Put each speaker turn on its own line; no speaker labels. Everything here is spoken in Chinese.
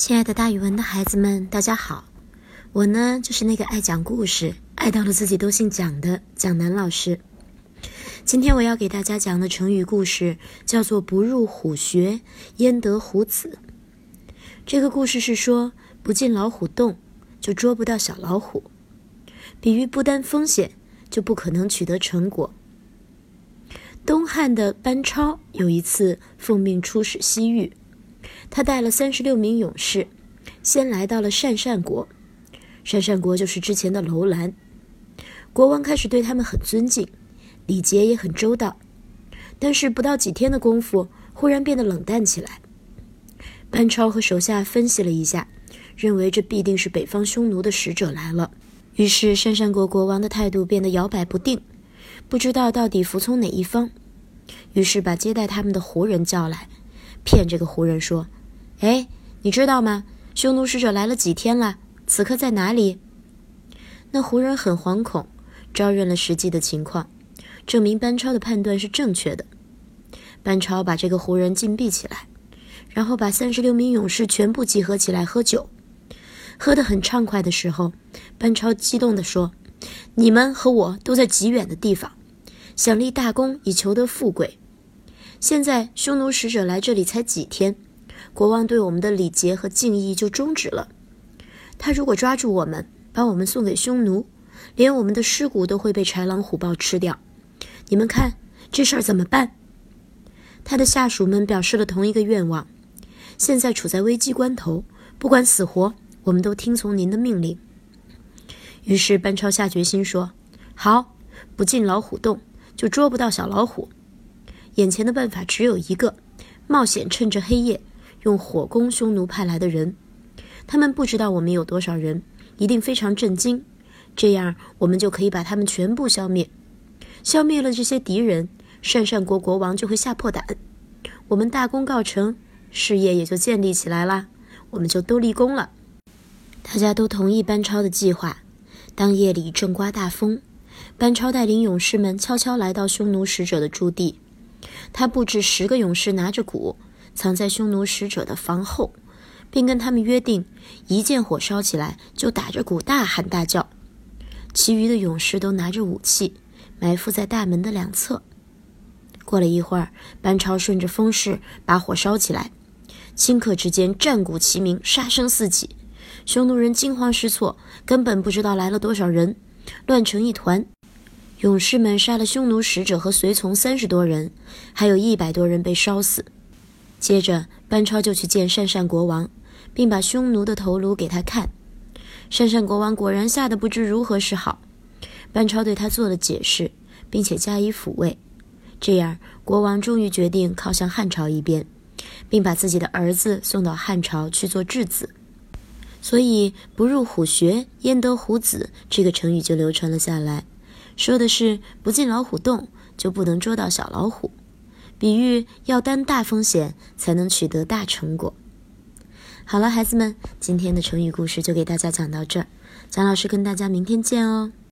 亲爱的，大语文的孩子们，大家好！我呢，就是那个爱讲故事、爱到了自己都姓蒋的蒋楠老师。今天我要给大家讲的成语故事叫做“不入虎穴，焉得虎子”。这个故事是说，不进老虎洞，就捉不到小老虎，比喻不担风险，就不可能取得成果。东汉的班超有一次奉命出使西域。他带了三十六名勇士，先来到了鄯善国。鄯善国就是之前的楼兰。国王开始对他们很尊敬，礼节也很周到。但是不到几天的功夫，忽然变得冷淡起来。班超和手下分析了一下，认为这必定是北方匈奴的使者来了。于是鄯善国国王的态度变得摇摆不定，不知道到底服从哪一方。于是把接待他们的胡人叫来。骗这个胡人说：“哎，你知道吗？匈奴使者来了几天了？此刻在哪里？”那胡人很惶恐，招认了实际的情况，证明班超的判断是正确的。班超把这个胡人禁闭起来，然后把三十六名勇士全部集合起来喝酒。喝得很畅快的时候，班超激动地说：“你们和我都在极远的地方，想立大功以求得富贵。”现在匈奴使者来这里才几天，国王对我们的礼节和敬意就终止了。他如果抓住我们，把我们送给匈奴，连我们的尸骨都会被豺狼虎豹吃掉。你们看这事儿怎么办？他的下属们表示了同一个愿望。现在处在危机关头，不管死活，我们都听从您的命令。于是班超下决心说：“好，不进老虎洞，就捉不到小老虎。”眼前的办法只有一个：冒险趁着黑夜，用火攻匈奴派来的人。他们不知道我们有多少人，一定非常震惊。这样，我们就可以把他们全部消灭。消灭了这些敌人，鄯善国国王就会吓破胆。我们大功告成，事业也就建立起来了，我们就都立功了。大家都同意班超的计划。当夜里正刮大风，班超带领勇士们悄悄来到匈奴使者的驻地。他布置十个勇士拿着鼓，藏在匈奴使者的房后，并跟他们约定：一见火烧起来，就打着鼓大喊大叫。其余的勇士都拿着武器，埋伏在大门的两侧。过了一会儿，班超顺着风势把火烧起来，顷刻之间战鼓齐鸣，杀声四起。匈奴人惊慌失措，根本不知道来了多少人，乱成一团。勇士们杀了匈奴使者和随从三十多人，还有一百多人被烧死。接着，班超就去见鄯善国王，并把匈奴的头颅给他看。鄯善国王果然吓得不知如何是好。班超对他做了解释，并且加以抚慰。这样，国王终于决定靠向汉朝一边，并把自己的儿子送到汉朝去做质子。所以，“不入虎穴，焉得虎子”这个成语就流传了下来。说的是不进老虎洞就不能捉到小老虎，比喻要担大风险才能取得大成果。好了，孩子们，今天的成语故事就给大家讲到这儿，蒋老师跟大家明天见哦。